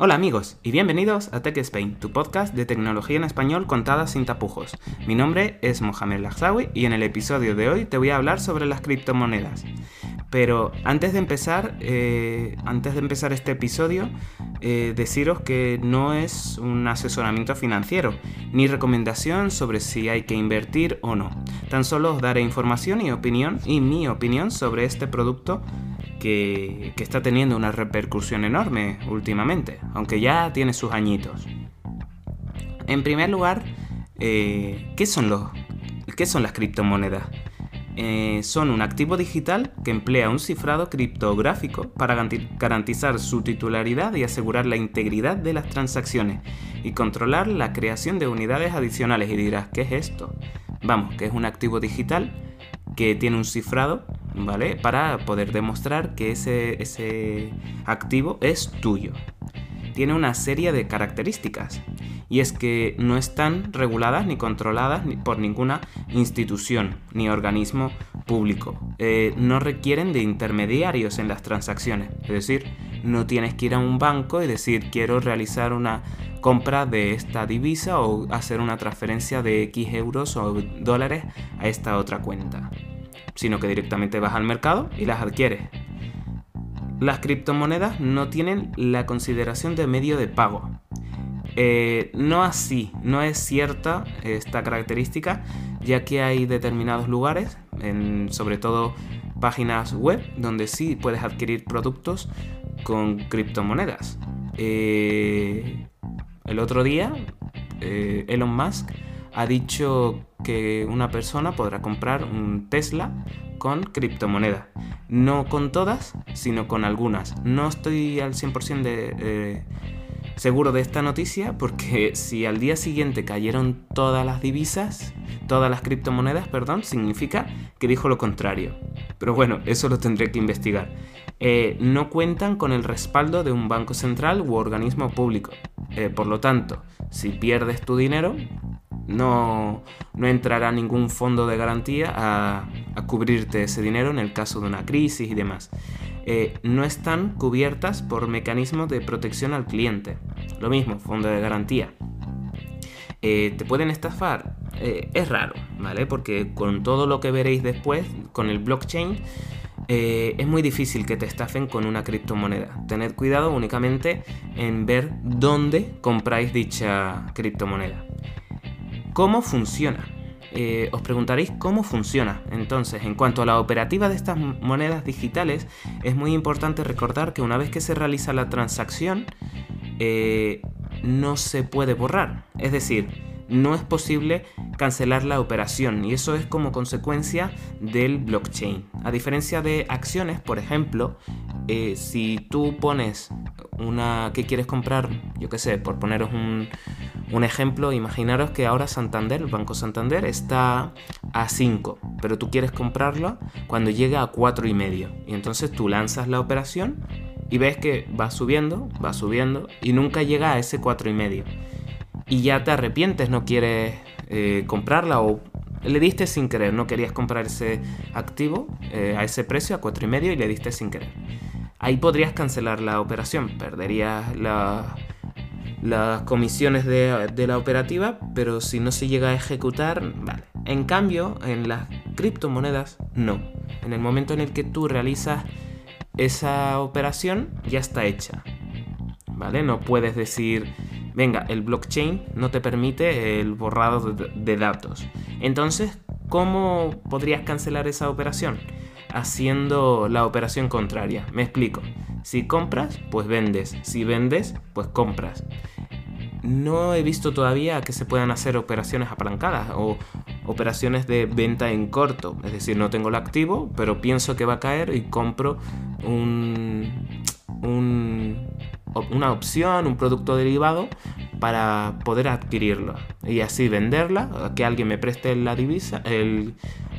Hola amigos y bienvenidos a Tech Spain, tu podcast de tecnología en español contada sin tapujos. Mi nombre es Mohamed Lagzawi y en el episodio de hoy te voy a hablar sobre las criptomonedas. Pero antes de empezar, eh, antes de empezar este episodio, eh, deciros que no es un asesoramiento financiero ni recomendación sobre si hay que invertir o no. Tan solo os daré información y opinión y mi opinión sobre este producto que, está teniendo una repercusión enorme últimamente, aunque ya tiene sus añitos. En primer lugar, eh, ¿qué, son los, ¿qué son las criptomonedas? Eh, son un activo digital que emplea un cifrado criptográfico para garantizar su titularidad y asegurar la integridad de las transacciones y controlar la creación de unidades adicionales. Y dirás, ¿qué es esto? Vamos, que es un activo digital que tiene un cifrado ¿vale? Para poder demostrar que ese, ese activo es tuyo. Tiene una serie de características y es que no están reguladas ni controladas por ninguna institución ni organismo público. Eh, no requieren de intermediarios en las transacciones, es decir, no tienes que ir a un banco y decir quiero realizar una compra de esta divisa o hacer una transferencia de X euros o dólares a esta otra cuenta sino que directamente vas al mercado y las adquieres. Las criptomonedas no tienen la consideración de medio de pago. Eh, no así, no es cierta esta característica, ya que hay determinados lugares, sobre todo páginas web, donde sí puedes adquirir productos con criptomonedas. Eh, el otro día, eh, Elon Musk ha dicho que una persona podrá comprar un Tesla con criptomonedas. No con todas, sino con algunas. No estoy al 100% de, eh, seguro de esta noticia porque si al día siguiente cayeron todas las divisas, todas las criptomonedas, perdón, significa que dijo lo contrario. Pero bueno, eso lo tendré que investigar. Eh, no cuentan con el respaldo de un banco central u organismo público. Eh, por lo tanto, si pierdes tu dinero, no, entrará ningún fondo de garantía a, cubrirte ese dinero en el caso de una crisis y demás. Eh, no están cubiertas por mecanismos de protección al cliente. Lo mismo, fondo de garantía. Eh, ¿Te pueden estafar? Eh, es raro, ¿vale? Porque con todo lo que veréis después, con el blockchain, es muy difícil que te estafen con una criptomoneda. Tened cuidado únicamente en ver dónde compráis dicha criptomoneda. ¿Cómo funciona? Eh, os preguntaréis cómo funciona. Entonces, en cuanto a la operativa de estas monedas digitales, es muy importante recordar que una vez que se realiza la transacción, eh, no se puede borrar. Es decir, no es posible cancelar la operación y eso es como consecuencia del blockchain. A diferencia de acciones, por ejemplo, eh, si tú pones una que quieres comprar, yo qué sé, por poneros un, un ejemplo, imaginaros que ahora Santander, el Banco Santander, está a 5, pero tú quieres comprarlo cuando llega a 4 y entonces tú lanzas la operación y ves que va subiendo, va subiendo y nunca llega a ese 4 y ya te arrepientes, no quieres eh, comprarla o le diste sin querer, no querías comprar ese activo eh, a ese precio, a cuatro y medio, y le diste sin querer. Ahí podrías cancelar la operación, perderías las comisiones de, la operativa, pero si no se llega a ejecutar, vale. En cambio, en las criptomonedas, no. En el momento en el que tú realizas esa operación, ya está hecha. ¿Vale? No puedes decir Venga, el blockchain no te permite el borrado de, datos. Entonces, ¿cómo podrías cancelar esa operación? Haciendo la operación contraria. Me explico. Si compras, pues vendes. Si vendes, pues compras. No he visto todavía que se puedan hacer operaciones apalancadas o operaciones de venta en corto. Es decir, no tengo el activo, pero pienso que va a caer y compro un, un una opción, un producto derivado para poder adquirirlo y así venderla, que alguien me preste la divisa,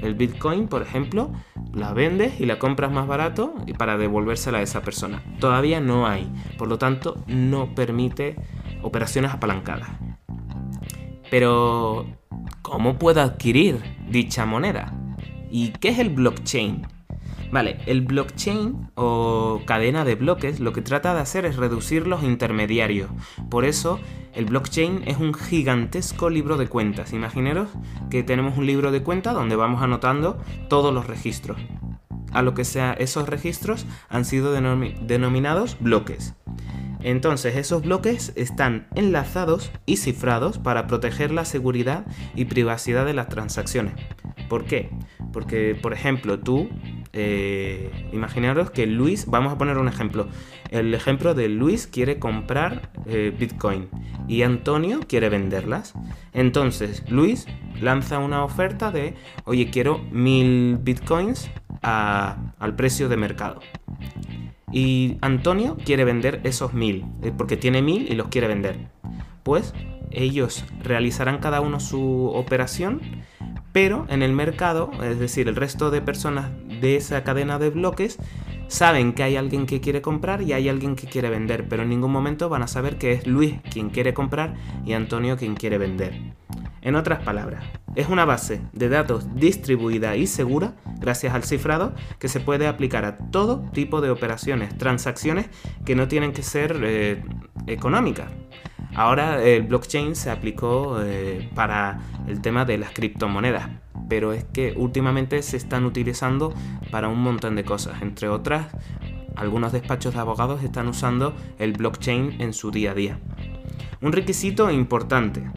el Bitcoin, por ejemplo, la vendes y la compras más barato para devolvérsela a esa persona. Todavía no hay, por lo tanto no permite operaciones apalancadas. Pero, ¿cómo puedo adquirir dicha moneda? ¿Y qué es el blockchain? Vale, el blockchain o cadena de bloques lo que trata de hacer es reducir los intermediarios. Por eso el blockchain es un gigantesco libro de cuentas. Imaginaros que tenemos un libro de cuentas donde vamos anotando todos los registros. A lo que sea, esos registros han sido denominados bloques. Entonces esos bloques están enlazados y cifrados para proteger la seguridad y privacidad de las transacciones. ¿Por qué? Porque, por ejemplo, tú eh, imaginaros que Luis, vamos a poner un ejemplo, el ejemplo de Luis quiere comprar eh, Bitcoin y Antonio quiere venderlas. Entonces Luis lanza una oferta de, oye, quiero mil Bitcoins al precio de mercado. Y Antonio quiere vender esos mil, eh, porque tiene mil y los quiere vender. Pues ellos realizarán cada uno su operación pero en el mercado, es decir, el resto de personas de esa cadena de bloques saben que hay alguien que quiere comprar y hay alguien que quiere vender, pero en ningún momento van a saber que es Luis quien quiere comprar y Antonio quien quiere vender. En otras palabras, es una base de datos distribuida y segura gracias al cifrado que se puede aplicar a todo tipo de operaciones, transacciones que no tienen que ser eh, económicas. Ahora el blockchain se aplicó eh, para el tema de las criptomonedas, pero es que últimamente se están utilizando para un montón de cosas, entre otras, algunos despachos de abogados están usando el blockchain en su día a día. Un requisito importante,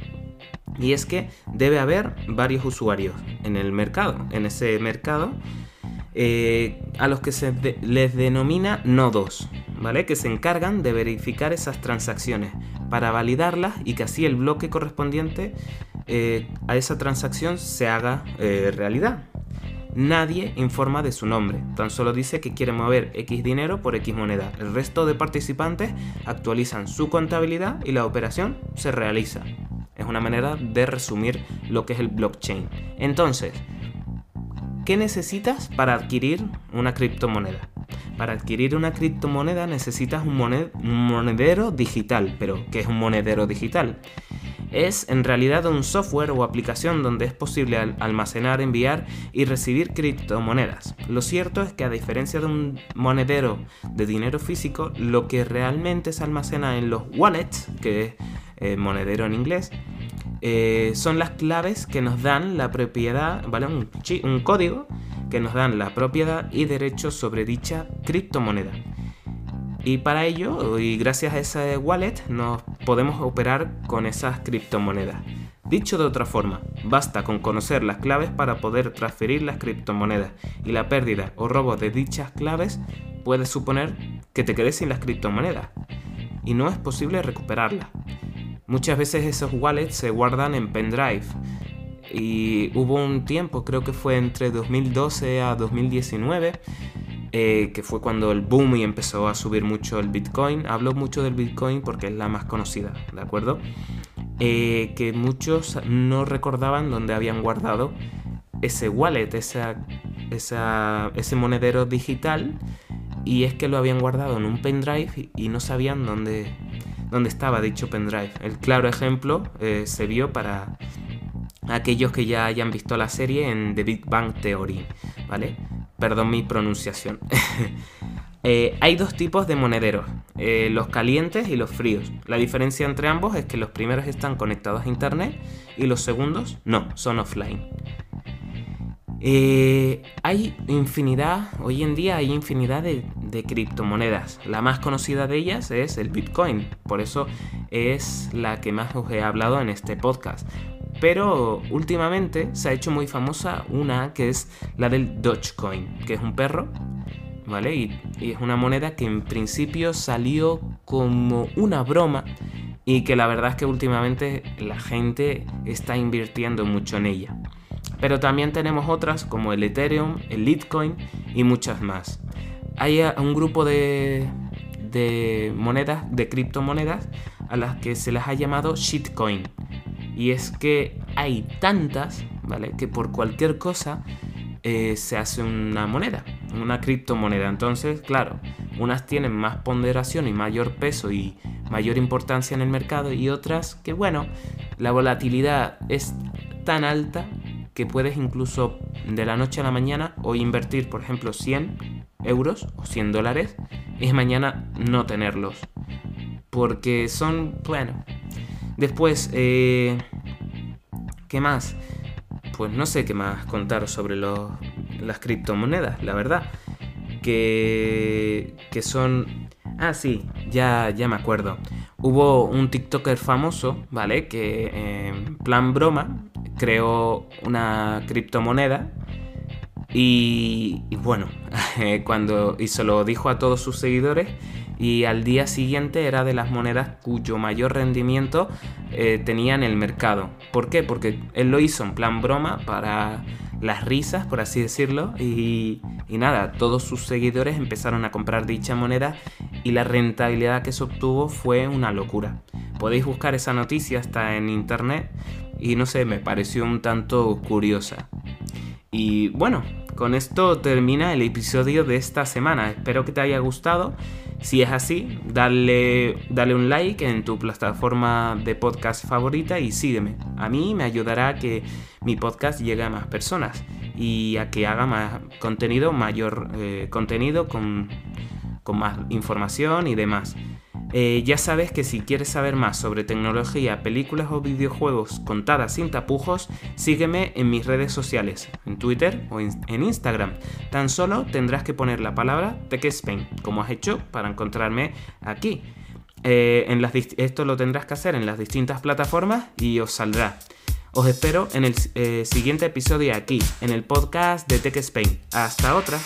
y es que debe haber varios usuarios en el mercado. En ese mercado eh, a los que se les denomina nodos, ¿vale? Que se encargan de verificar esas transacciones para validarlas y que así el bloque correspondiente eh, a esa transacción se haga eh, realidad. Nadie informa de su nombre, tan solo dice que quiere mover X dinero por X moneda. El resto de participantes actualizan su contabilidad y la operación se realiza. Es una manera de resumir lo que es el blockchain. Entonces, ¿Qué necesitas para adquirir una criptomoneda? Para adquirir una criptomoneda necesitas un, monedero digital. ¿Pero qué es un monedero digital? Es en realidad un software o aplicación donde es posible almacenar, enviar y recibir criptomonedas. Lo cierto es que a diferencia de un monedero de dinero físico, lo que realmente se almacena en los wallets, que es eh, monedero en inglés, eh, son las claves que nos dan la propiedad, ¿vale? Un, un código que nos dan la propiedad y derechos sobre dicha criptomoneda. Y para ello, y gracias a ese wallet, nos podemos operar con esas criptomonedas. Dicho de otra forma, basta con conocer las claves para poder transferir las criptomonedas y la pérdida o robo de dichas claves puede suponer que te quedes sin las criptomonedas y no es posible recuperarlas. Muchas veces esos wallets se guardan en pendrive. Y hubo un tiempo, creo que fue entre 2012 a 2019, eh, que fue cuando el boom y empezó a subir mucho el Bitcoin. Hablo mucho del Bitcoin porque es la más conocida, ¿de acuerdo? Eh, que muchos no recordaban dónde habían guardado ese wallet, esa, ese monedero digital, y es que lo habían guardado en un pendrive y no sabían dónde, donde estaba dicho pendrive. El claro ejemplo eh, se vio para aquellos que ya hayan visto la serie en The Big Bang Theory, ¿vale? Perdón mi pronunciación. Eh, hay dos tipos de monederos, eh, los calientes y los fríos. La diferencia entre ambos es que los primeros están conectados a internet y los segundos no, son offline. Eh, hay infinidad, hoy en día hay infinidad de, criptomonedas. La más conocida de ellas es el Bitcoin, por eso es la que más os he hablado en este podcast. Pero últimamente se ha hecho muy famosa una que es la del Dogecoin, que es un perro, ¿vale? y es una moneda que en principio salió como una broma y que la verdad es que últimamente la gente está invirtiendo mucho en ella. Pero también tenemos otras como el Ethereum, el Litecoin y muchas más. Hay un grupo de, de monedas, de criptomonedas, a las que se las ha llamado shitcoin. Y es que hay tantas, ¿vale? Que por cualquier cosa eh, se hace una moneda, una criptomoneda. Entonces, claro, unas tienen más ponderación y mayor peso y mayor importancia en el mercado y otras que, bueno, la volatilidad es tan alta que puedes incluso de la noche a la mañana o invertir, por ejemplo, 100 euros o 100 dólares y mañana no tenerlos. Porque son, bueno. Después, eh, ¿qué más? Pues no sé qué más contar sobre las criptomonedas, la verdad. Que, que son... Ah, sí, ya, ya me acuerdo. Hubo un TikToker famoso, ¿vale? Que en plan broma creó una criptomoneda y, bueno, cuando y se lo dijo a todos sus seguidores y al día siguiente era de las monedas cuyo mayor rendimiento eh, tenía en el mercado. ¿Por qué? Porque él lo hizo en plan broma para las risas, por así decirlo, y, y nada, todos sus seguidores empezaron a comprar dicha moneda y la rentabilidad que se obtuvo fue una locura. Podéis buscar esa noticia hasta en internet y no sé, me pareció un tanto curiosa. Y bueno, con esto termina el episodio de esta semana. Espero que te haya gustado. Si es así, dale, dale un like en tu plataforma de podcast favorita y sígueme. A mí me ayudará a que mi podcast llegue a más personas y a que haga más contenido, mayor eh, contenido con, con más información y demás. Eh, ya sabes que si quieres saber más sobre tecnología, películas o videojuegos contadas sin tapujos, sígueme en mis redes sociales, en Twitter o en Instagram. Tan solo tendrás que poner la palabra TechSpain, como has hecho para encontrarme aquí. Eh, en las esto lo tendrás que hacer en las distintas plataformas y os saldrá. Os espero en el eh, siguiente episodio aquí, en el podcast de TechSpain. Hasta otra.